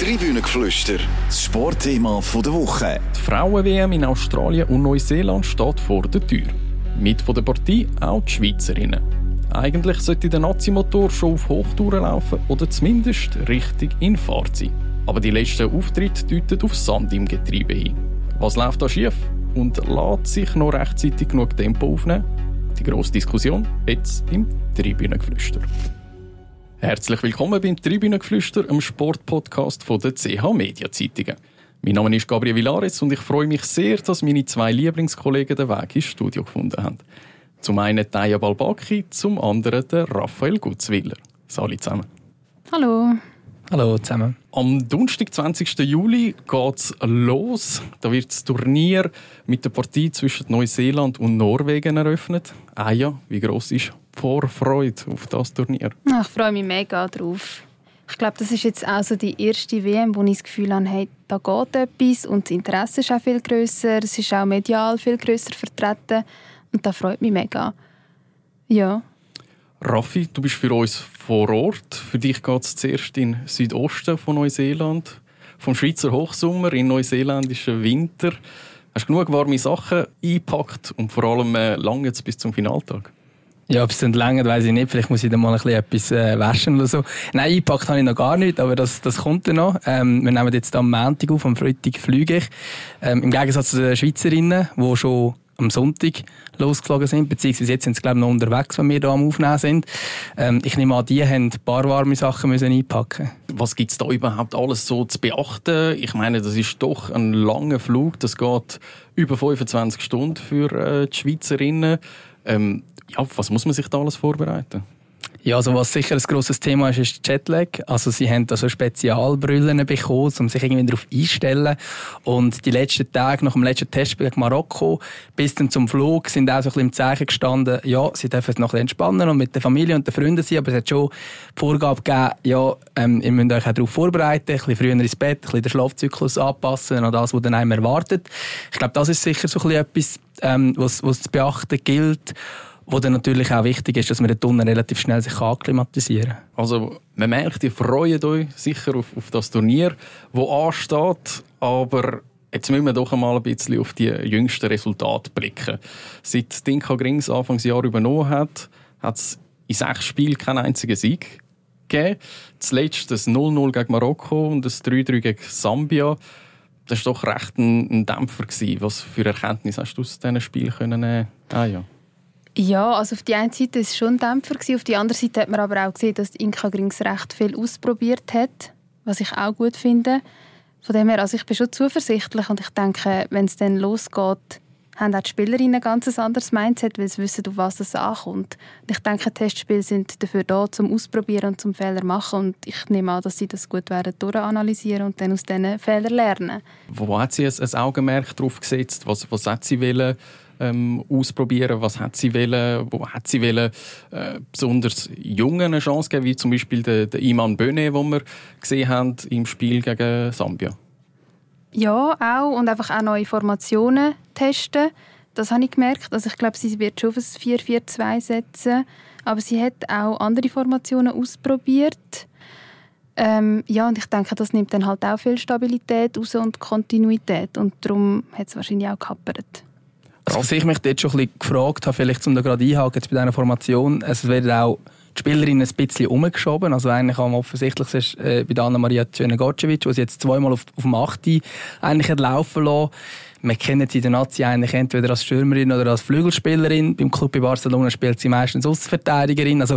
Tribünengeflüster, das Sportthema der Woche. Die Frauen-WM in Australien und Neuseeland steht vor der Tür. Mit von der Partie auch die Schweizerinnen. Eigentlich sollte der Nazi-Motor schon auf Hochtouren laufen oder zumindest richtig in Fahrt sein. Aber die letzten Auftritte deuten auf Sand im Getriebe hin. Was läuft da schief? Und lässt sich noch rechtzeitig genug Tempo aufnehmen? Die grosse Diskussion jetzt im Tribünengeflüster. Herzlich willkommen beim Tribünengeflüster, einem Sportpodcast von der CH Media Zeitungen. Mein Name ist Gabriel Villares und ich freue mich sehr, dass meine zwei Lieblingskollegen den Weg ins Studio gefunden haben. Zum einen Taya Balbaki, zum anderen der Raphael Gutzwiller. Salut zusammen. Hallo. Hallo zusammen. Am Donnerstag, 20. Juli, geht es los. Da wird das Turnier mit der Partie zwischen Neuseeland und Norwegen eröffnet. Ah ja, wie groß ist die Vorfreude auf das Turnier? Ich freue mich mega drauf. Ich glaube, das ist jetzt auch so die erste WM, wo ich das Gefühl habe, hey, da geht etwas und das Interesse ist auch viel grösser. Es ist auch medial viel grösser vertreten und das freut mich mega. Ja. Raffi, du bist für uns vor Ort. Für dich geht es zuerst in den Südosten von Neuseeland. Vom Schweizer Hochsommer in neuseeländischen Winter. Hast du genug warme Sachen eingepackt und vor allem äh, lange bis zum Finaltag? Ja, ob es dann länger, weiß ich nicht. Vielleicht muss ich dann mal ein bisschen etwas äh, waschen oder so. Nein, eingepackt habe ich noch gar nicht, aber das, das kommt dann noch. Ähm, wir nehmen jetzt am Montag auf, am Freitag fliege ich. Ähm, Im Gegensatz zu den Schweizerinnen, die schon am Sonntag losgeflogen sind, beziehungsweise jetzt sind sie glaube ich, noch unterwegs, wenn wir hier am Aufnehmen sind. Ähm, ich nehme an, die haben ein paar warme Sachen müssen einpacken Was gibt es da überhaupt alles so zu beachten? Ich meine, das ist doch ein langer Flug, das geht über 25 Stunden für äh, die Schweizerinnen. Ähm, ja, was muss man sich da alles vorbereiten? Ja, also was sicher ein grosses Thema ist, ist Jetlag. Also sie haben da so Spezialbrüllen bekommen, um sich irgendwie darauf einzustellen. Und die letzten Tage nach dem letzten Testspiel gegen Marokko bis dann zum Flug sind auch so ein bisschen im Zeichen gestanden, ja, sie dürfen noch ein bisschen entspannen und mit der Familie und den Freunden sein, aber es hat schon die Vorgabe gegeben, ja, ähm, ihr müsst euch auch darauf vorbereiten, ein bisschen früher ins Bett, ein bisschen den Schlafzyklus anpassen an das, was dann einem erwartet. Ich glaube, das ist sicher so ein bisschen etwas, ähm, was, was zu beachten gilt. Wo dann natürlich auch wichtig ist, dass man den Tunnel relativ schnell sich akklimatisieren kann. Also man merkt, ihr freut euch sicher auf, auf das Turnier, das ansteht, aber Jetzt müssen wir doch einmal ein bisschen auf die jüngsten Resultate blicken. Seit Dinka Grings Anfangsjahr übernommen hat, hat es in sechs Spielen keinen einzigen Sieg gegeben. Zuletzt das 0-0 gegen Marokko und das 3-3 gegen Sambia. Das war doch recht ein, ein Dämpfer. Gewesen. Was für Erkenntnisse hast du aus diesen Spielen können? Ah, ja. Ja, also auf die einen Seite war es schon Dämpfer, auf die andere Seite hat man aber auch gesehen, dass Inka Grings recht viel ausprobiert hat, was ich auch gut finde. Von dem her, also ich bin schon zuversichtlich und ich denke, wenn es dann losgeht, haben auch die Spielerinnen ein ganz anderes Mindset, weil sie wissen, auf was es ankommt. Und ich denke, Testspiele sind dafür da, zum Ausprobieren und zum Fehler machen und ich nehme an, dass sie das gut werden durchanalysieren und dann aus diesen Fehlern lernen. Wo hat sie ein Augenmerk drauf gesetzt? Was, was hat sie wollen? Ähm, ausprobieren? Was hat sie wollen? Wo hat sie wollen, äh, besonders Jungen eine Chance geben, wie zum Beispiel der, der Iman Böne, den wir gesehen haben im Spiel gegen Sambia? Ja, auch. Und einfach auch neue Formationen testen. Das habe ich gemerkt. Also ich glaube, sie wird schon auf ein 4-4-2 setzen. Aber sie hat auch andere Formationen ausprobiert. Ähm, ja, und ich denke, das nimmt dann halt auch viel Stabilität raus und Kontinuität. Und darum hat es wahrscheinlich auch gehappert. Also, was ich mich dort schon ein bisschen gefragt habe, vielleicht um da gerade einhaken bei dieser Formation, es werden auch die Spielerinnen ein bisschen umgeschoben. Also eigentlich am offensichtlichsten ist äh, bei Anna-Maria Cvjena-Gocevic, die sie jetzt zweimal auf, auf dem 8. eigentlich hat laufen lassen. Wir kennen sie in der Nazi eigentlich entweder als Stürmerin oder als Flügelspielerin. Beim Club in Barcelona spielt sie meistens Außenverteidigerin. Also,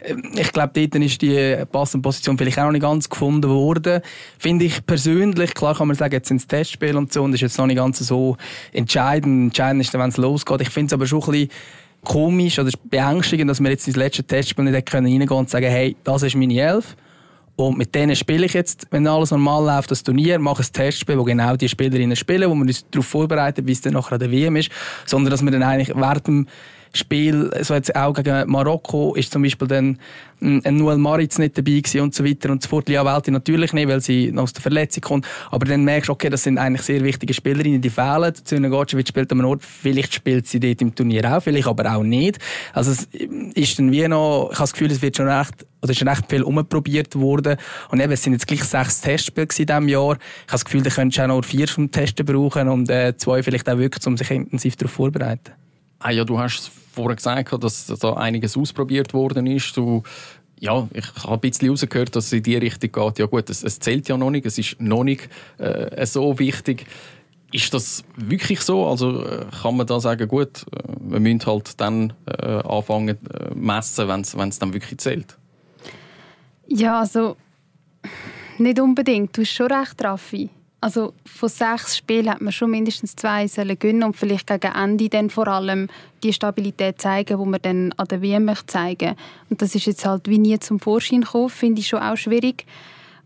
äh, ich glaube, dort ist die passende Position vielleicht auch noch nicht ganz gefunden worden. Finde ich persönlich, klar kann man sagen, jetzt sind es Testspiele und so, und das ist jetzt noch nicht ganz so entscheidend. Entscheidend ist, wenn es losgeht. Ich finde es aber schon ein bisschen komisch oder beängstigend, dass wir jetzt ins letzte Testspiel nicht reingehen können und sagen, hey, das ist meine Elf. Und mit denen spiele ich jetzt, wenn alles normal läuft, das Turnier, mache ein Testspiel, wo genau die Spielerinnen spielen, wo wir uns darauf vorbereiten, wie es dann nachher an der WM ist. Sondern, dass wir dann eigentlich während Spiel, so jetzt auch gegen Marokko, ist zum Beispiel dann ein Noel Maritz nicht dabei gewesen und so weiter und so fort. Lia Welti natürlich nicht, weil sie aus der Verletzung kommt. Aber dann merkst du, okay, das sind eigentlich sehr wichtige Spielerinnen, die fehlen. Züne Gotschewitsch spielt am Ort, vielleicht spielt sie dort im Turnier auch, vielleicht aber auch nicht. Also es ist dann wie noch, ich habe das Gefühl, es wird schon recht, oder ist recht viel umprobiert worden. Und eben, es sind jetzt gleich sechs Testspiele in diesem Jahr. Ich habe das Gefühl, da könntest du auch noch vier zum Testen brauchen und äh, zwei vielleicht auch wirklich, um sich intensiv darauf vorzubereiten. Ah ja, du hast vorher gesagt, dass da einiges ausprobiert worden ist. Du, ja, ich habe ein bisschen herausgehört, dass es in die Richtung geht. Ja gut, es, es zählt ja noch nicht, es ist noch nicht äh, so wichtig. Ist das wirklich so? Also äh, kann man da sagen, gut, äh, wir müssen halt dann äh, anfangen äh, messen, wenn es dann wirklich zählt? Ja, also nicht unbedingt. Du hast schon recht, Raffi. Also von sechs Spielen hat man schon mindestens zwei sollen gewinnen und vielleicht gegen Ende dann vor allem die Stabilität zeigen, die man dann an der WM möchte zeigen. Und das ist jetzt halt wie nie zum Vorschein gekommen, finde ich schon auch schwierig.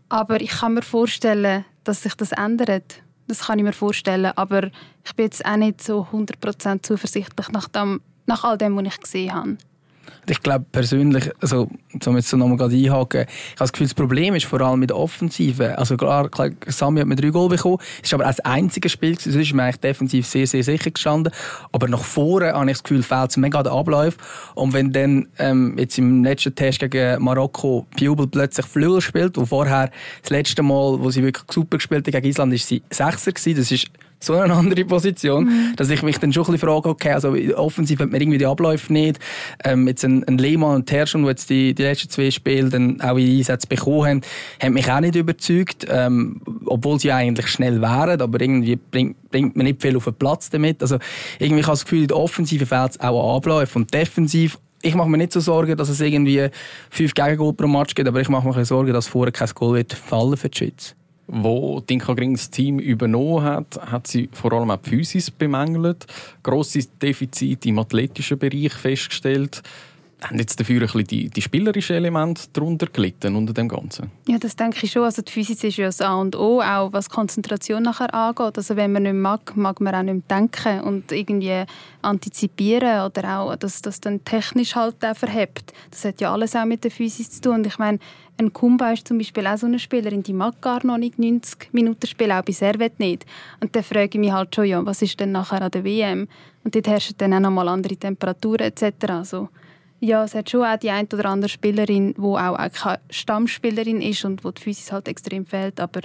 Aber ich kann mir vorstellen, dass sich das ändert. Das kann ich mir vorstellen. Aber ich bin jetzt auch nicht so 100% zuversichtlich nach, dem, nach all dem, was ich gesehen habe. Ich glaube persönlich, also, um jetzt so nochmal einhaken, ich habe das Gefühl, das Problem ist vor allem mit der Offensive. Also klar, klar Sami hat mit drei Goal bekommen, es ist aber auch das einzige Spiel, sonst ist man eigentlich defensiv sehr, sehr sicher gestanden. Aber nach vorne habe ich das Gefühl, fehlt es mega der Ablauf. Und wenn dann ähm, jetzt im letzten Test gegen Marokko Pubel plötzlich Flügel spielt, wo vorher das letzte Mal, wo sie wirklich super gespielt hat gegen Island, ist sie Sechser gewesen. Das ist so eine andere Position, mhm. dass ich mich dann schon ein bisschen frage, okay, also offensiv hat man irgendwie die Abläufe nicht. Ähm, jetzt ein, ein Lehmann und Terschon, die jetzt die, die letzten zwei Spiele dann auch in Einsätze bekommen haben, haben mich auch nicht überzeugt, ähm, obwohl sie eigentlich schnell wären, aber irgendwie bringt, bringt man nicht viel auf den Platz damit. Also irgendwie habe ich das Gefühl, in der Offensive fehlt es auch an Abläufen und defensiv ich mache mir nicht so Sorgen, dass es irgendwie fünf Gegengol pro Match gibt, aber ich mache mir Sorgen, dass vorher kein Goal wird fallen für die Schweiz wo Dinka Grings Team übernommen hat, hat sie vor allem auch die Physis bemängelt, grosse Defizite im athletischen Bereich festgestellt haben jetzt dafür ein bisschen die, die spielerischen Elemente darunter gelitten unter dem Ganzen? Ja, das denke ich schon. Also die Physik ist ja das A und O, auch was Konzentration nachher angeht. Also wenn man nicht mag, mag man auch nicht denken und irgendwie antizipieren oder auch, dass das dann technisch halt auch verhebt. Das hat ja alles auch mit der Physik zu tun. Und ich meine, ein Kumba ist zum Beispiel auch so eine Spielerin, die mag gar noch nicht 90 Minuten spielen, auch bei Servet nicht. Und dann frage ich mich halt schon, ja, was ist denn nachher an der WM? Und dort herrschen dann auch noch mal andere Temperaturen etc. Also, ja, es hat schon auch die eine oder andere Spielerin, die auch keine Stammspielerin ist und wo die Physis halt extrem fehlt, aber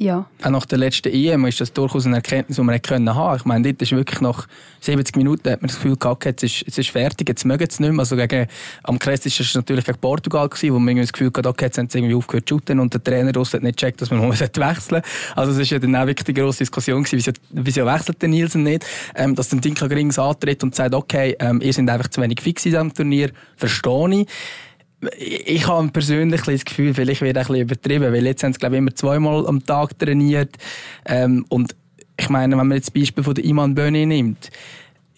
ja. Auch nach der letzten EM ist das durchaus eine Erkenntnis, die man können haben. Ich meine, dort ist wirklich nach 70 Minuten hat man das Gefühl gehabt, jetzt ist, jetzt ist fertig, jetzt mögen sie nicht mehr. Also gegen, am krassesten war es natürlich gegen Portugal, gewesen, wo man das Gefühl hatte, okay, jetzt haben sie irgendwie aufgehört zu shooten und der Trainer hat nicht gecheckt, dass man mal wechseln sollte. Also es war ja dann auch wirklich die grosse Diskussion gewesen, wieso, wechselt der Nielsen nicht, ähm, dass dann Dinka Grings antritt und sagt, okay, ähm, ihr seid einfach zu wenig fix in diesem Turnier, verstehe ich ich habe persönlich das Gefühl, vielleicht wird ein bisschen übertrieben, weil jetzt haben sie glaube ich immer zweimal am Tag trainiert. Ähm, und ich meine, wenn man jetzt das Beispiel von der Iman Böni nimmt,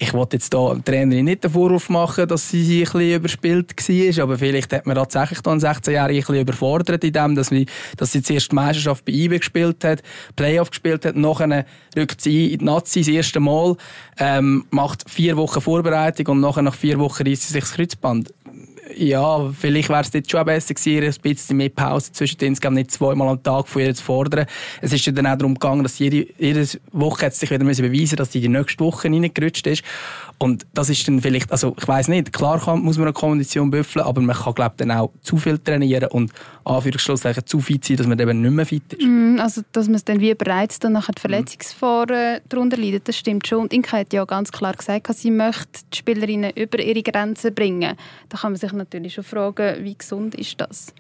ich wollte jetzt hier der Trainerin nicht den Vorwurf machen, dass sie ein bisschen überspielt war, aber vielleicht hat man tatsächlich dann 16-Jährige ein bisschen überfordert in dem, dass, wir, dass sie zuerst die Meisterschaft bei IB gespielt hat, Playoff gespielt hat, nachher rückt sie in die Nazi das erste Mal, ähm, macht vier Wochen Vorbereitung und nachher nach vier Wochen reißt sie sich das Kreuzband ja, vielleicht wäre es dort schon besser gewesen, ein bisschen mehr Pause zwischen insgesamt nicht zweimal am Tag von ihr zu fordern. Es ist dann auch darum gegangen, dass jede, jede Woche sich wieder beweisen müssen, dass sie die nächste Woche reingerutscht ist. Und das ist dann vielleicht, also ich weiß nicht, klar kann, muss man eine Kondition büffeln, aber man kann glaube dann auch zu viel trainieren und Anführungsschlusszeichen zu fit sein, dass man eben nicht mehr fit ist. Mm, also dass man es dann wie bereits dann nachher die äh, darunter leidet, das stimmt schon. Und Inka hat ja ganz klar gesagt, sie möchte die Spielerinnen über ihre Grenzen bringen. Da kann man sich natürlich schon fragen, wie gesund ist das?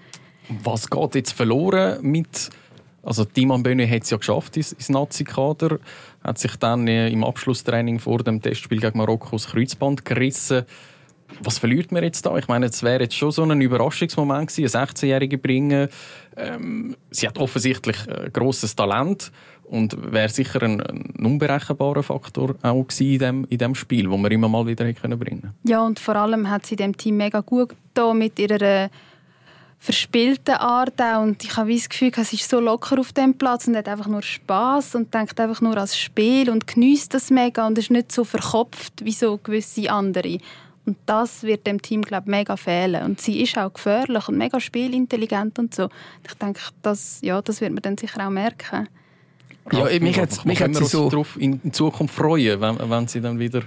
Was geht jetzt verloren mit also Timon Böhne hat es ja geschafft ins, ins Nazi-Kader, hat sich dann äh, im Abschlusstraining vor dem Testspiel gegen Marokko das Kreuzband gerissen. Was verliert man jetzt da? Ich meine, es wäre jetzt schon so ein Überraschungsmoment gewesen, eine 16-Jährige bringen. Ähm, sie hat offensichtlich äh, grosses Talent und wäre sicher ein, ein unberechenbarer Faktor auch in dem, in dem Spiel, wo man immer mal wieder hätte bringen Ja, und vor allem hat sie dem Team mega gut da mit ihrer verspielten Art auch. Und ich habe das Gefühl, es ist so locker auf dem Platz und hat einfach nur Spaß und denkt einfach nur als Spiel und genießt das mega und ist nicht so verkopft wie so gewisse andere. Und das wird dem Team glaube mega fehlen. Und sie ist auch gefährlich und mega spielintelligent und so. Ich denke, das, ja, das wird man dann sicher auch merken. Ja, mich hat, mich hat sie so darauf in Zukunft freuen, wenn, wenn sie dann wieder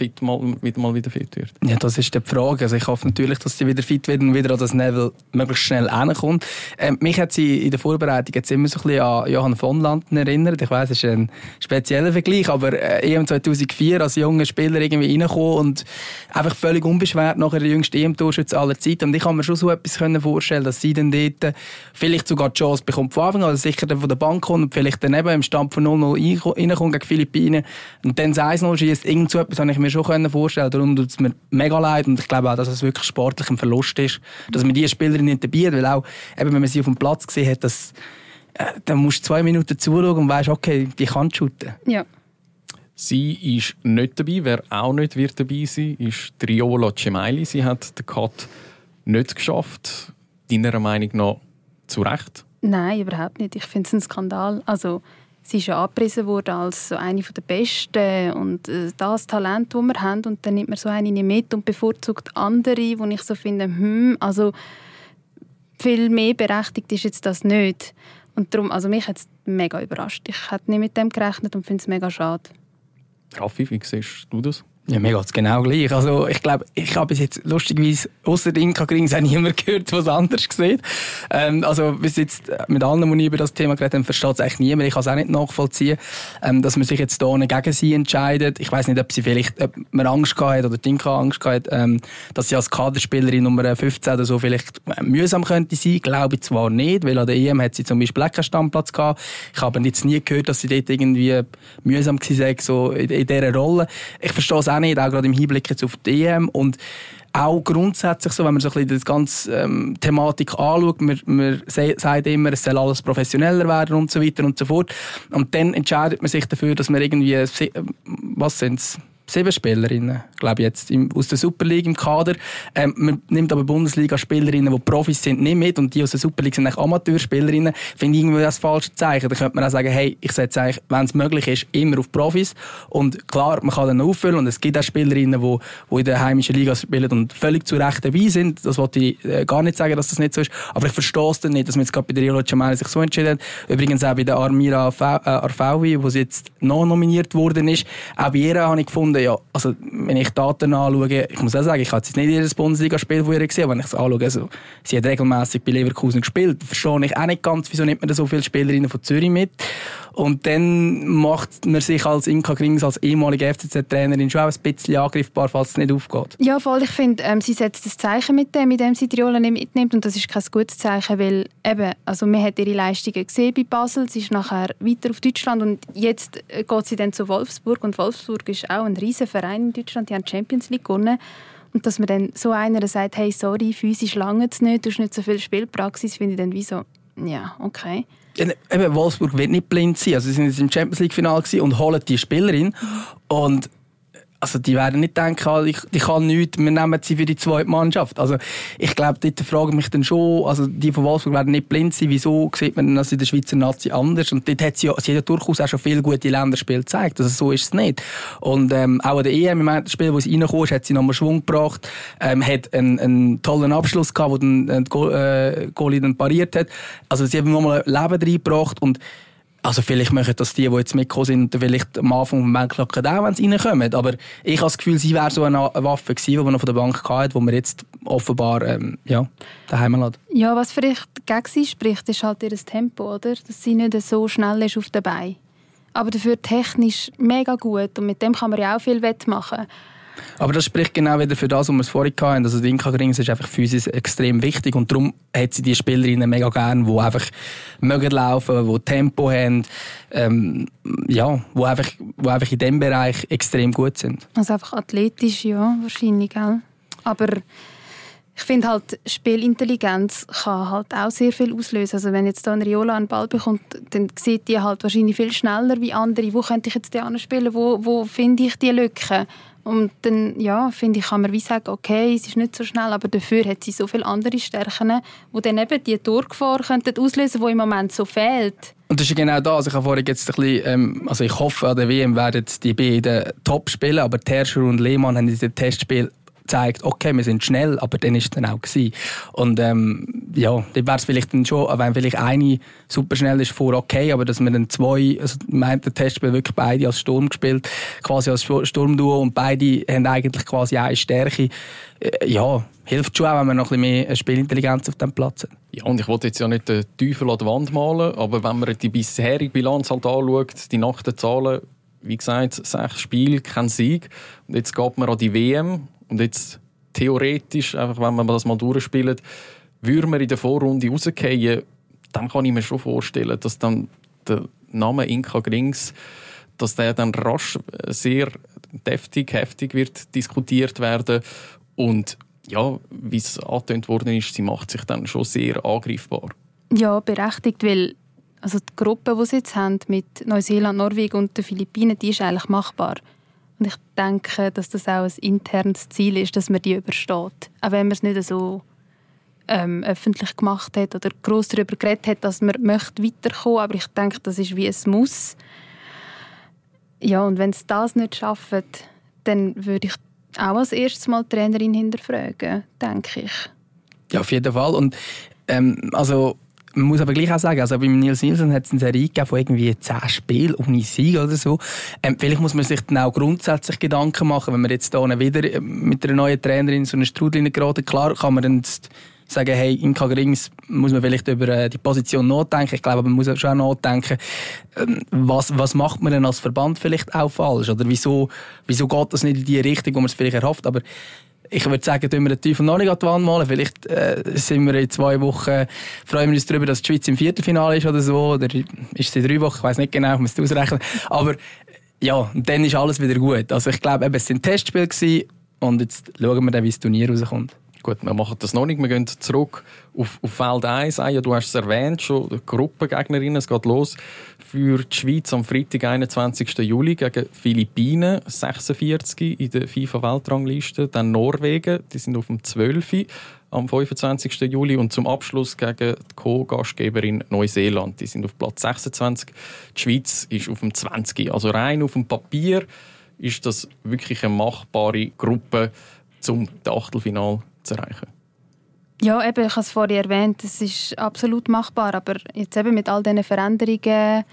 fit mal, wieder mal wieder fit wird? Ja, das ist die Frage. Also ich hoffe natürlich, dass sie wieder fit wird und wieder an das Level möglichst schnell hinkommt. Ähm, mich hat sie in der Vorbereitung jetzt immer so ein bisschen an Johann von Landen erinnert. Ich weiß, es ist ein spezieller Vergleich, aber äh, EM 2004 als junger Spieler irgendwie reingekommen und einfach völlig unbeschwert nachher der jüngste EM-Torschütze aller Zeiten. Und ich kann mir schon so etwas vorstellen, dass sie dann dort vielleicht sogar die Chance bekommt von Anfang an, also sicher dann von der Bank kommt und vielleicht dann eben im Stand von 0-0 reinkommt gegen Philippinen und dann das 1-0 schießt. Irgend so etwas habe ich mir mir schon vorstellen Darum tut es mir mega leid und ich glaube auch, dass es wirklich sportlich ein Verlust ist, dass man diese Spielerin nicht dabei hat, weil auch, eben, wenn man sie auf dem Platz gesehen hat, dass, äh, dann musst du zwei Minuten zuschauen und weißt, okay, die kann shooten. Ja. Sie ist nicht dabei. Wer auch nicht wird dabei sein ist Triola Cemaili. Sie hat den Cut nicht geschafft. Deiner Meinung nach zu Recht? Nein, überhaupt nicht. Ich finde es ein Skandal. Also, sie ist ja angepriesen worden als so eine der Besten und äh, das Talent, das wir haben. Und dann nimmt man so eine nicht mit und bevorzugt andere, wo ich so finde, hm, also viel mehr berechtigt ist jetzt das nicht. Und darum, also mich hat es mega überrascht. Ich hätte nicht mit dem gerechnet und finde es mega schade. Raffi, wie siehst du das? Ja, mir geht es genau gleich. Also, ich glaube, ich habe bis jetzt lustigerweise außer Inka Grings auch niemand gehört, was anders sieht. Ähm, also, bis jetzt äh, mit allen, die über das Thema geredet haben, versteht es eigentlich niemand. Ich kann es auch nicht nachvollziehen, ähm, dass man sich jetzt hier gegen sie entscheidet. Ich weiß nicht, ob sie vielleicht, ob man Angst gehabt hat oder Inka Angst gehabt hat, ähm, dass sie als Kaderspielerin Nummer 15 oder so vielleicht äh, mühsam könnte sein. Glaube ich zwar nicht, weil an der EM hat sie zum Beispiel keinen Stammplatz gehabt. Ich habe jetzt nie gehört, dass sie dort irgendwie mühsam war, so in, in dieser Rolle. Ich verstehe es auch nicht, auch gerade im Hinblick jetzt auf die EM und auch grundsätzlich so, wenn man so ein bisschen die ganze ähm, Thematik anschaut, man, man sagt immer, es soll alles professioneller werden und so weiter und so fort. Und dann entscheidet man sich dafür, dass man irgendwie, was sind sieben Spielerinnen, glaube ich jetzt, im, aus der Super League im Kader. Ähm, man nimmt aber Bundesliga-Spielerinnen, die Profis sind, nicht mit und die aus der Super League sind eigentlich Amateurspielerinnen. Finde ich irgendwie das falsche Zeichen. Da könnte man auch sagen, hey, ich setze eigentlich, wenn es möglich ist, immer auf Profis. Und klar, man kann dann auffüllen und es gibt auch Spielerinnen, die, in der heimischen Liga spielen und völlig zu Recht dabei sind. Das wollte ich äh, gar nicht sagen, dass das nicht so ist. Aber ich verstehe es dann nicht, dass man jetzt gerade bei der Rio Jamal sich so entschieden hat. Übrigens auch bei der Armira Arfawi, äh, wo sie jetzt noch nominiert worden ist. Auch bei ihr habe ich gefunden, ja, also wenn ich Daten anschaue, ich muss auch sagen, ich habe jetzt nicht jedes Bundesligaspiel von ihr gesehen, aber wenn ich es anschaue, also, sie hat regelmäßig bei Leverkusen gespielt, verstehe ich auch nicht ganz, wieso nimmt man so viele Spielerinnen von Zürich mit. Und dann macht man sich als Inka Grings, als ehemalige FCZ-Trainerin schon auch ein bisschen angriffbar, falls es nicht aufgeht. Ja, voll. Ich finde, ähm, sie setzt das Zeichen mit dem, mit dem sie die Rolle mitnimmt und das ist kein gutes Zeichen, weil eben, also man hat ihre Leistungen gesehen bei Basel, sie ist nachher weiter auf Deutschland und jetzt äh, geht sie dann zu Wolfsburg und Wolfsburg ist auch ein riesen Verein in Deutschland, die haben die Champions League gewonnen. Und dass man dann so einer sagt, hey, sorry, physisch lange es nicht, du hast nicht so viel Spielpraxis, finde ich dann wie so, ja, okay. Eben, Wolfsburg wird nicht blind sein. Also sie sind jetzt im Champions League Final und holen die Spielerin. Und also die werden nicht denken, ah, ich, ich kann nichts, wir nehmen sie für die zweite Mannschaft. Also ich glaube, dort frage ich mich dann schon, also die von Wolfsburg werden nicht blind sein, wieso sieht man das in der Schweizer Nazi anders? Und dort hat sie, ja, sie hat ja durchaus auch schon viele gute Länderspiele gezeigt, also so ist es nicht. Und ähm, auch an der EM, im Spiel, wo sie reingekommen ist, hat sie nochmal Schwung gebracht, ähm, hat einen, einen tollen Abschluss gehabt, wo dann äh, der Goalie dann pariert hat. Also sie haben nochmal Leben reingebracht und also vielleicht machen das die, die jetzt mitgekommen sind, vielleicht am Anfang vom Banklocken auch, wenn sie reinkommen. Aber ich habe das Gefühl, sie wäre so eine Waffe gewesen, die man noch von der Bank hatte, die man jetzt offenbar ähm, ja, daheim lässt. Ja, was vielleicht gegen sie spricht, ist halt ihr Tempo, oder? Dass sie nicht so schnell ist auf den Beinen. Aber dafür technisch mega gut und mit dem kann man ja auch viel wettmachen. Aber das spricht genau wieder für das, was wir vorhin hatten. Also die Inka Grings ist einfach physisch extrem wichtig und darum hat sie die Spielerinnen mega gern, die einfach mögen laufen, die Tempo haben, ähm, ja, wo einfach, wo einfach in diesem Bereich extrem gut sind. Also einfach athletisch, ja, wahrscheinlich, gell? Aber ich finde halt, Spielintelligenz kann halt auch sehr viel auslösen. Also wenn jetzt da ein Riola einen Ball bekommt, dann sieht die halt wahrscheinlich viel schneller wie andere. Wo könnte ich jetzt die spielen? Wo, wo finde ich die Lücken? Und dann, ja, finde ich, kann man wie sagen, okay, es ist nicht so schnell, aber dafür hat sie so viele andere Stärken, die dann eben die Durchgefahr könnten auslösen, die im Moment so fehlt. Und das ist genau das. Also ich habe vorhin jetzt ein bisschen, ähm, also ich hoffe, an der WM werden die beiden top spielen, aber Terscher und Lehmann haben in diesem Testspiel gezeigt, okay, wir sind schnell, aber dann ist es dann auch gewesen. Und ähm, ja, dann wäre es vielleicht dann schon, wenn vielleicht eine super schnell ist vor okay, aber dass wir dann zwei, also meint der Testspiel wirklich beide als Sturm gespielt, quasi als Sturmduo und beide haben eigentlich quasi eine Stärke. Äh, ja, hilft schon auch, wenn man noch ein bisschen mehr Spielintelligenz auf dem Platz hat. Ja, und ich wollte jetzt ja nicht den Teufel an die Wand malen, aber wenn man die bisherige Bilanz halt anschaut, die nackten Zahlen, wie gesagt, sechs Spiele, kein Sieg. Und jetzt geht man an die WM und jetzt theoretisch, einfach wenn man das mal durchspielt, würde man in der Vorrunde rausgehen, dann kann ich mir schon vorstellen, dass dann der Name Inka Grings, dass der dann rasch sehr deftig, heftig wird diskutiert werden und ja, wie es angetönt worden ist, sie macht sich dann schon sehr angreifbar. Ja, berechtigt, weil also die Gruppe, die sie jetzt haben mit Neuseeland, Norwegen und den Philippinen, die ist eigentlich machbar. Und ich denke, dass das auch ein internes Ziel ist, dass man die übersteht. Auch wenn man es nicht so ähm, öffentlich gemacht hat oder gross darüber geredet hat, dass man möchte weiterkommen aber ich denke, das ist wie es muss. Ja, und wenn es das nicht schafft, dann würde ich auch als erstes Mal die Trainerin hinterfragen, denke ich. Ja, auf jeden Fall. Und ähm, also man muss aber gleich auch sagen, also beim Nils Nielsen hat es eine Serie von irgendwie zehn Spielen ohne Sieg oder so. Ähm, vielleicht muss man sich dann auch grundsätzlich Gedanken machen, wenn man jetzt hier wieder äh, mit einer neuen Trainerin so eine Strudel geraten. Klar kann man dann sagen, hey, in Grings muss man vielleicht über äh, die Position nachdenken. Ich glaube, man muss schon auch nachdenken, ähm, was, was macht man denn als Verband vielleicht auch falsch? Oder wieso, wieso geht das nicht in die Richtung, wo man es vielleicht erhofft? Aber ich würde sagen, tun wir den Teufel noch nicht an die Wand malen. Vielleicht äh, sind wir in zwei Wochen, freuen wir uns darüber, dass die Schweiz im Viertelfinale ist oder so. Oder ist es in drei Wochen? Ich weiß nicht genau, ich muss es ausrechnen. Aber ja, dann ist alles wieder gut. Also ich glaube, es sind Testspiele gewesen, und jetzt schauen wir dann, wie das Turnier rauskommt. Gut, wir machen das noch nicht. Wir gehen zurück auf, auf Feld 1. Ja, du hast es erwähnt, schon Gruppengegnerinnen. Es geht los für die Schweiz am Freitag, 21. Juli, gegen Philippinen, 46 in der FIFA-Weltrangliste. Dann Norwegen, die sind auf dem 12. am 25. Juli. Und zum Abschluss gegen die Co-Gastgeberin Neuseeland. Die sind auf Platz 26. Die Schweiz ist auf dem 20. Also rein auf dem Papier ist das wirklich eine machbare Gruppe zum Achtelfinal zu erreichen? Ja, eben, ich habe es vorhin erwähnt, es ist absolut machbar, aber jetzt eben mit all diesen Veränderungen,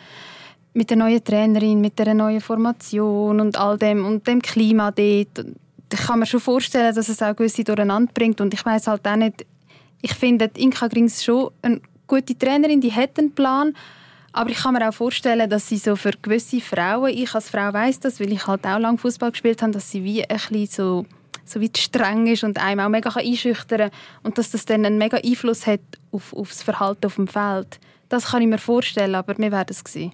mit der neuen Trainerin, mit der neuen Formation und all dem und dem Klima dort, ich kann mir schon vorstellen, dass es auch gewisse durcheinander bringt und ich weiß halt auch nicht, ich finde, Inka Grings schon eine gute Trainerin, die hat einen Plan, aber ich kann mir auch vorstellen, dass sie so für gewisse Frauen, ich als Frau weiß das, weil ich halt auch lange Fußball gespielt habe, dass sie wie ein bisschen so so wie streng ist und einem auch mega einschüchtern kann und dass das dann einen mega Einfluss hat auf, auf das Verhalten auf dem Feld. Das kann ich mir vorstellen, aber wir werden es sehen.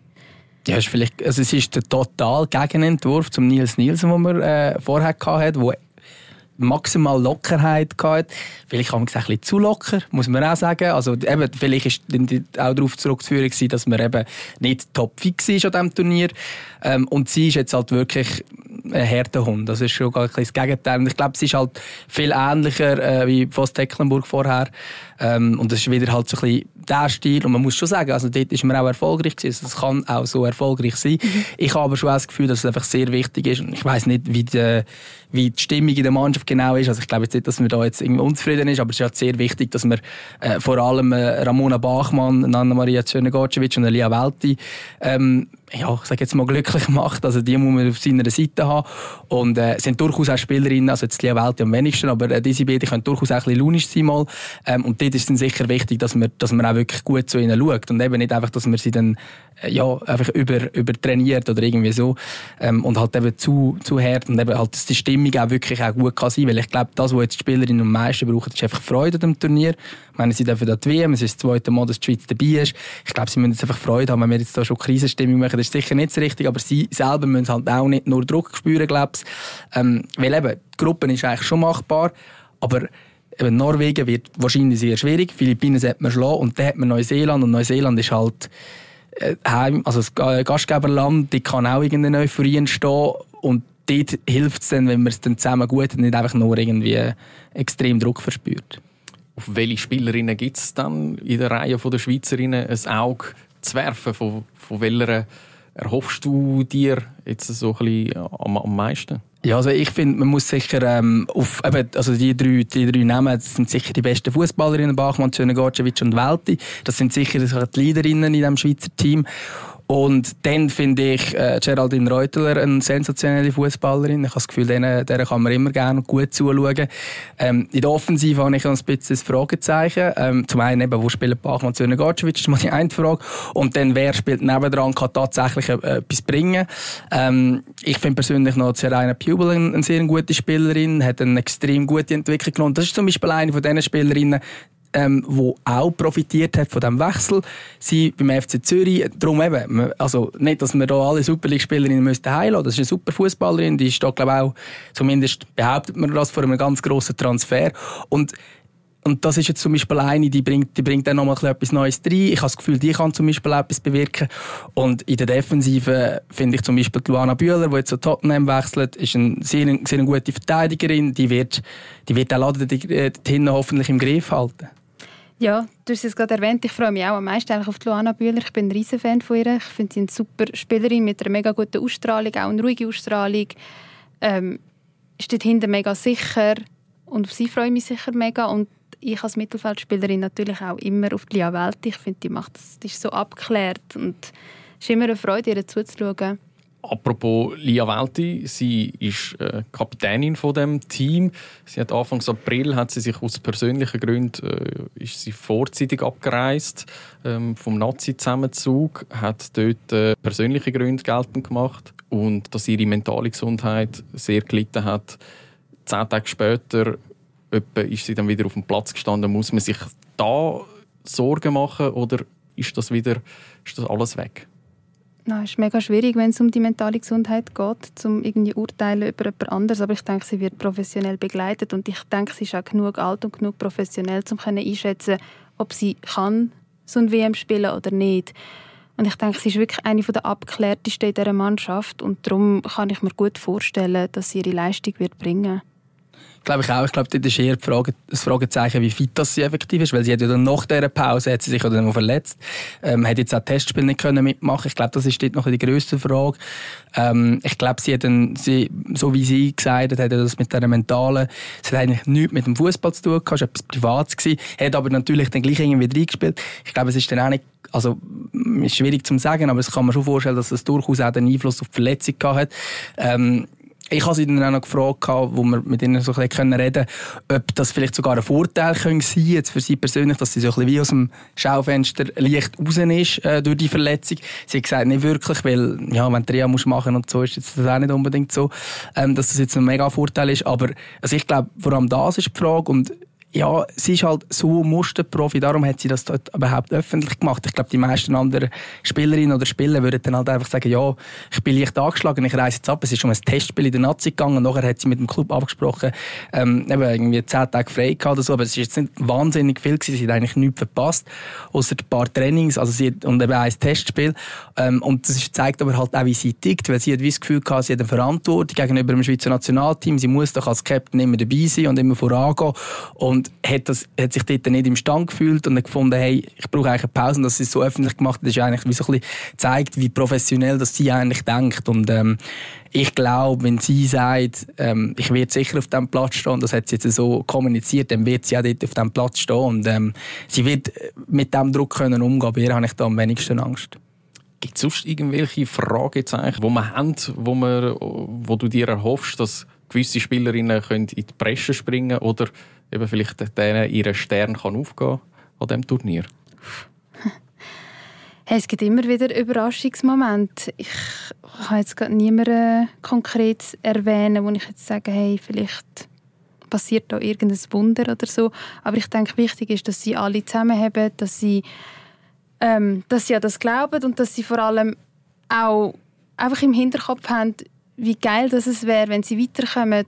Ja, ist vielleicht, also es ist der total Gegenentwurf zum Nils Nielsen, den wir äh, vorher hatten, wo maximal Lockerheit gehabt. Vielleicht haben wir ein bisschen zu locker, muss man auch sagen. Also eben, vielleicht ist auch darauf zurückzuführen dass man eben nicht top fix war an diesem Turnier. Ähm, und sie ist jetzt halt wirklich ein harter Hund. Das ist schon gar das Gegenteil. Ich glaube, sie ist halt viel ähnlicher äh, wie Voss Tecklenburg vorher. Ähm, und das ist wieder halt so ein bisschen der Stil. Und man muss schon sagen, also dort ist man auch erfolgreich gewesen. Es kann auch so erfolgreich sein. Mhm. Ich habe aber schon das Gefühl, dass es einfach sehr wichtig ist. Und ich weiß nicht, wie die, wie die Stimmung in der Mannschaft genau ist. Also ich glaube jetzt nicht, dass man da jetzt irgendwie unzufrieden ist, aber es ist halt sehr wichtig, dass man äh, vor allem äh, Ramona Bachmann, Anna-Maria Czernegocevic und Elia Welti ähm, ja, ich sage jetzt mal glücklich macht. Also die muss man auf seiner Seite haben. Und äh, sind durchaus auch Spielerinnen, also jetzt Lia Welt am wenigsten, aber äh, diese beiden können durchaus auch ein bisschen launisch sein mal. Ähm, und dort ist dann sicher wichtig, dass man, dass man auch wirklich gut zu ihnen schaut und eben nicht einfach, dass man sie dann äh, ja, einfach über, übertrainiert oder irgendwie so. Ähm, und halt eben zu, zu hart und eben halt, dass die Stimmung auch wirklich auch gut kann sein. Weil ich glaube, das, was jetzt die Spielerinnen am meisten brauchen, ist einfach Freude am Turnier. Ich meine, sie dürfen da die WM, es ist das zweite Mal, dass die Schweiz dabei ist. Ich glaube, sie müssen jetzt einfach Freude haben, wenn wir jetzt da schon Krisenstimmung machen. Das ist sicher nicht so richtig, aber sie selber müssen halt auch nicht nur Druck spüren, glaube ich. Ähm, weil eben, die Gruppe ist eigentlich schon machbar, aber eben Norwegen wird wahrscheinlich sehr schwierig. Philippinen sollte man schlagen und dann hat man Neuseeland und Neuseeland ist halt äh, also das Gastgeberland, die kann auch irgendeine Euphorie entstehen und dort hilft es dann, wenn man es dann zusammen gut und nicht einfach nur irgendwie extrem Druck verspürt. Auf welche Spielerinnen gibt es dann in der Reihe der Schweizerinnen ein Auge zu werfen? Von, von welcher erhoffst du dir jetzt so ein bisschen am, am meisten? Ja, also ich finde, man muss sicher ähm, auf eben, also die drei, die drei Namen sind sicher die besten Fußballerinnen Bachmann, Zöne-Gorcevic und Welti. Das sind sicher die Leaderinnen in diesem Schweizer Team. Und dann finde ich äh, Geraldine Reuteler eine sensationelle Fußballerin. Ich habe das Gefühl, denen, der kann man immer gerne gut zuschauen. Ähm, in der Offensive habe ich ein bisschen ein Fragezeichen. Ähm, zum einen eben, wo spielt Bachmann zu Gacevic, das ist mal die eine Frage. Und dann, wer spielt nebendran, kann tatsächlich äh, etwas bringen. Ähm, ich finde persönlich noch Serena Pubel eine, eine sehr gute Spielerin, hat eine extrem gute Entwicklung genommen. Das ist zum Beispiel eine von diesen Spielerinnen, ähm, wo auch profitiert hat von dem Wechsel. Sie beim FC Zürich, darum eben, also nicht, dass wir hier alle Super League-Spielerinnen müssten heilen. Das ist eine super Fußballerin, die ist da glaube auch, zumindest behauptet man das vor einem ganz grossen Transfer. Und und das ist jetzt zum Beispiel eine, die bringt, die bringt dann nochmal etwas Neues rein. Ich habe das Gefühl, die kann zum Beispiel etwas bewirken. Und in der Defensive finde ich zum Beispiel Luana Bühler, die jetzt zu Tottenham wechselt, ist eine sehr, sehr gute Verteidigerin. Die wird, die wird den Laden hinten hoffentlich im Griff halten. Ja, du hast es gerade erwähnt, ich freue mich auch am meisten auf die Luana Bühler. Ich bin ein riesen Fan von ihr. Ich finde sie eine super Spielerin mit einer mega guten Ausstrahlung, auch eine ruhige Ausstrahlung. Ähm, steht hinten mega sicher und auf sie freue ich mich sicher mega. Und ich als Mittelfeldspielerin natürlich auch immer auf die Lia Welt. Ich finde, die macht das, die ist so abgeklärt und es ist immer eine Freude, ihr zuzuschauen. Apropos Lia Welti, sie ist äh, Kapitänin von dem Team. Sie hat Anfang April hat sie sich aus persönlichen Gründen äh, ist sie vorzeitig abgereist ähm, vom Nazi-Zusammenzug, hat dort äh, persönliche Gründe geltend gemacht und dass ihre mentale Gesundheit sehr gelitten hat. Zehn Tage später ist sie dann wieder auf dem Platz gestanden. Muss man sich da Sorgen machen oder ist das wieder ist das alles weg? Es ist mega schwierig, wenn es um die mentale Gesundheit geht, um irgendwie urteilen über jemand anderes. Aber ich denke, sie wird professionell begleitet und ich denke, sie ist auch genug alt und genug professionell, um einschätzen ob sie kann so ein WM spielen oder nicht. Und ich denke, sie ist wirklich eine der abgeklärtesten in dieser Mannschaft und darum kann ich mir gut vorstellen, dass sie ihre Leistung wird bringen wird. Glaube ich auch. Ich glaube, das ist eher Frage, das Fragezeichen, wie fit das sie effektiv ist, weil sie hat ja dann nach dieser Pause hat sie sich dann verletzt, ähm, hat jetzt auch Testspiel nicht können mitmachen. Ich glaube, das ist dort noch die grösste Frage. Ähm, ich glaube, sie hat dann, sie, so wie sie gesagt hat, hat das mit der mentalen, sie hat eigentlich nichts mit dem Fußball zu tun gehabt, es war etwas Privates gewesen, hat aber natürlich dann gleich irgendwie reingespielt. Ich glaube, es ist dann auch nicht also ist schwierig zu sagen, aber es kann man schon vorstellen, dass es durchaus auch einen Einfluss auf die Verletzung gehabt hat. Ähm, ich habe sie dann auch noch gefragt, wo wir mit ihnen so ein bisschen reden können, ob das vielleicht sogar ein Vorteil sein könnte jetzt für sie persönlich, dass sie so ein bisschen wie aus dem Schaufenster leicht raus ist äh, durch die Verletzung. Sie hat gesagt, nicht wirklich, weil ja, wenn du Reha musst machen und so, ist das auch nicht unbedingt so, ähm, dass das jetzt ein mega Vorteil ist. Aber also ich glaube, vor allem das ist die Frage und ja, sie ist halt so Musterprofi, darum hat sie das dort überhaupt öffentlich gemacht. Ich glaube, die meisten anderen Spielerinnen oder Spieler würden dann halt einfach sagen, ja, ich bin leicht angeschlagen, ich reise jetzt ab. Es ist um ein Testspiel in der Nazi gegangen und nachher hat sie mit dem Club abgesprochen, ähm, eben irgendwie zehn Tage frei gehabt oder so, aber es ist jetzt nicht wahnsinnig viel gewesen, sie hat eigentlich nichts verpasst, außer ein paar Trainings, also sie hat, und eben ein Testspiel. Ähm, und das zeigt aber halt auch, wie sie tickt, weil sie hat das Gefühl gehabt, sie hat eine Verantwortung gegenüber dem Schweizer Nationalteam, sie muss doch als Captain immer dabei sein und immer vorangehen und und hat, das, hat sich dort nicht im Stand gefühlt und hat gefunden, hey, ich brauche eigentlich eine Pause. Und dass sie es so öffentlich gemacht hat, ist eigentlich wie so ein bisschen zeigt, wie professionell das sie eigentlich denkt. Und ähm, ich glaube, wenn sie sagt, ähm, ich werde sicher auf diesem Platz stehen, das hat sie jetzt so kommuniziert, dann wird sie auch dort auf diesem Platz stehen. Und ähm, sie wird mit diesem Druck können umgehen. Bei ihr habe ich da am wenigsten Angst. Gibt es sonst irgendwelche Fragezeichen, die man hat, wo, man, wo du dir erhoffst, dass gewisse Spielerinnen können in die Presse springen oder eben vielleicht denen ihren Stern kann aufgehen an diesem Turnier? Hey, es gibt immer wieder Überraschungsmomente. Ich kann jetzt gerade niemanden konkret erwähnen, wo ich jetzt sage, hey, vielleicht passiert da irgendein Wunder oder so. Aber ich denke, wichtig ist, dass sie alle zusammenhaben, dass sie, ähm, dass sie an das glauben und dass sie vor allem auch einfach im Hinterkopf haben, wie geil das es wäre, wenn sie weiterkommen,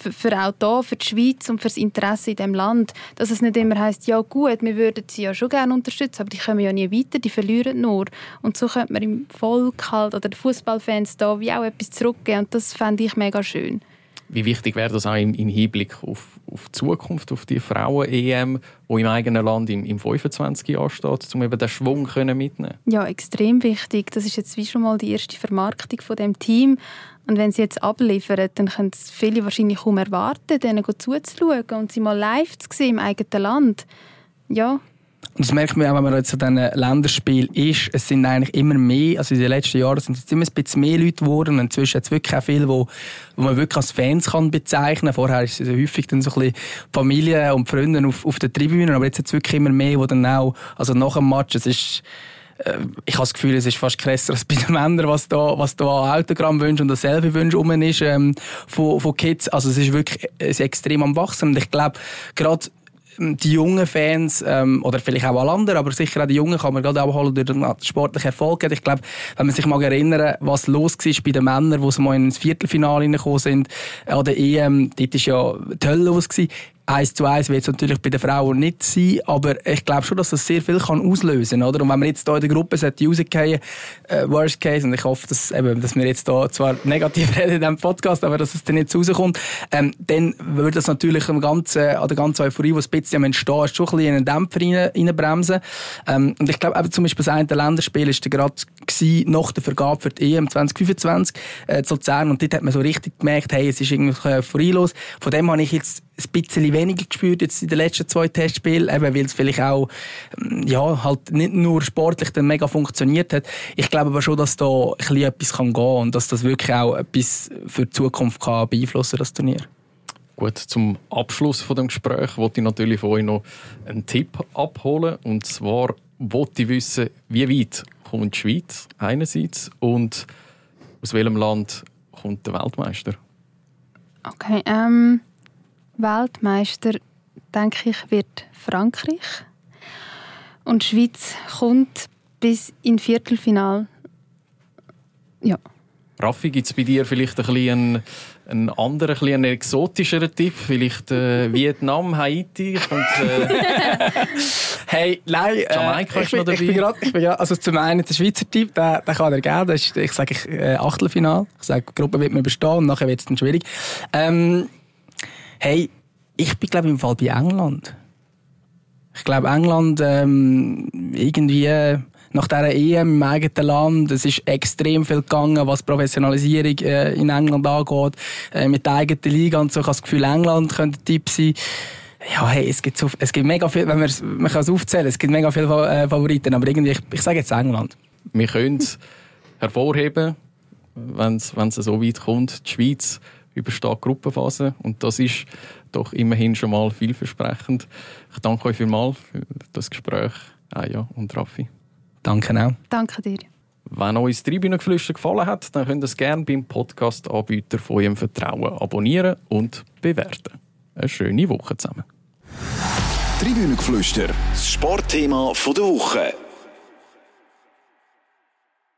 für, für auch hier, für die Schweiz und für das Interesse in diesem Land. Dass es nicht immer heisst, ja gut, wir würden sie ja schon gerne unterstützen, aber die kommen ja nie weiter, die verlieren nur. Und so könnte man im Volk halt, oder den Fußballfans da wie auch etwas zurückgeben und das fände ich mega schön. Wie wichtig wäre das auch im, im Hinblick auf, auf die Zukunft, auf die Frauen-EM, die im eigenen Land im, im 25 Jahr steht, um eben den Schwung können mitnehmen Ja, extrem wichtig. Das ist jetzt wie schon mal die erste Vermarktung von dem Team. Und wenn sie jetzt abliefern, dann können es viele wahrscheinlich kaum erwarten, denen zuzuschauen und sie mal live zu sehen im eigenen Land. Ja, und das merkt man auch, wenn man jetzt an diesen Länderspielen ist. Es sind eigentlich immer mehr, also in den letzten Jahren sind es immer ein bisschen mehr Leute geworden. Inzwischen hat es wirklich auch viele, wo, wo man wirklich als Fans kann bezeichnen kann. Vorher ist es häufig dann so ein bisschen Familie und Freunde auf, auf den Tribünen. Aber jetzt hat es wirklich immer mehr, die dann auch, also nach dem Match, es ist, äh, ich habe das Gefühl, es ist fast krasser als bei den Männern, was da, was da an Autogrammwünschen und an Selfie-Wünschen rum ist, ähm, von, von Kids. Also es ist wirklich es ist extrem am Wachsen. Und ich glaube, gerade die jungen Fans, ähm, oder vielleicht auch alle anderen, aber sicher auch die Jungen kann man gerade abholen durch den sportlichen Erfolg. Ich glaube, wenn man sich mal erinnern, was los war bei den Männern, sie mal ins Viertelfinale gekommen sind, an der EM, dort war ja die Hölle los. Gewesen eins zu eins wird es natürlich bei den Frauen nicht sein, aber ich glaube schon, dass das sehr viel kann auslösen kann. Und wenn man jetzt hier in der Gruppe rausgehen äh, Worst Case, und ich hoffe, dass, eben, dass wir jetzt hier zwar negativ reden in diesem Podcast, aber dass es dann jetzt rauskommt, ähm, dann würde das natürlich am ganzen, an der ganzen Euphorie, die ein bisschen am Entstehen ist, schon ein bisschen in einen Dämpfer rein, reinbremsen. Ähm, und ich glaube, zum Beispiel das eine Länderspiel war gerade nach der Vergabe für die EM 2025 äh, zu Luzern und dort hat man so richtig gemerkt, hey, es ist irgendwie Euphorie los. Von dem habe ich jetzt ein bisschen weniger gespürt jetzt in den letzten zwei Testspielen, eben weil es vielleicht auch ähm, ja, halt nicht nur sportlich dann mega funktioniert hat. Ich glaube aber schon, dass da ein bisschen etwas kann gehen und dass das wirklich auch etwas für die Zukunft kann beeinflussen das Turnier. Gut, zum Abschluss von dem Gespräch wollte ich natürlich von euch noch einen Tipp abholen. Und zwar wollte ich wissen, wie weit kommt die Schweiz einerseits und aus welchem Land kommt der Weltmeister? Okay, ähm, Weltmeister, denke ich, wird Frankreich. Und die Schweiz kommt bis in Viertelfinal. Ja. Raffi, gibt es bei dir vielleicht ein bisschen einen, anderen, ein einen exotischeren Tipp? Vielleicht äh, Vietnam, Haiti? Und, äh, hey, nein, äh, Jamaika ist noch dabei. Ich bin grad, ich bin grad, also zum einen der Schweizer Tipp, den, den kann er geben. Das ist, ich sage äh, Achtelfinal. Ich sage, die Gruppe wird man bestehen und nachher wird es dann schwierig. Ähm, Hey, ich bin glaube im Fall bei England. Ich glaube England ähm, irgendwie nach dieser EM im eigenen Land, es ist extrem viel gegangen, was Professionalisierung äh, in England angeht, äh, mit der eigenen Liga und so. Ich habe das Gefühl, England könnte ein Tipp sein. Ja, hey, es gibt, so, es gibt mega viel, wenn man es aufzählen, es gibt mega viele äh, Favoriten, aber irgendwie, ich, ich sage jetzt England. Wir können es hervorheben, wenn es so weit kommt, die Schweiz übersteht die Gruppenphase und das ist doch immerhin schon mal vielversprechend. Ich danke euch vielmals für das Gespräch, Aya und Raffi. Danke auch. Danke dir. Wenn euch das Tribünengeflüster gefallen hat, dann könnt ihr es gerne beim Podcast-Anbieter von eurem Vertrauen abonnieren und bewerten. Eine schöne Woche zusammen. Tribünengeflüster, das Sportthema der Woche.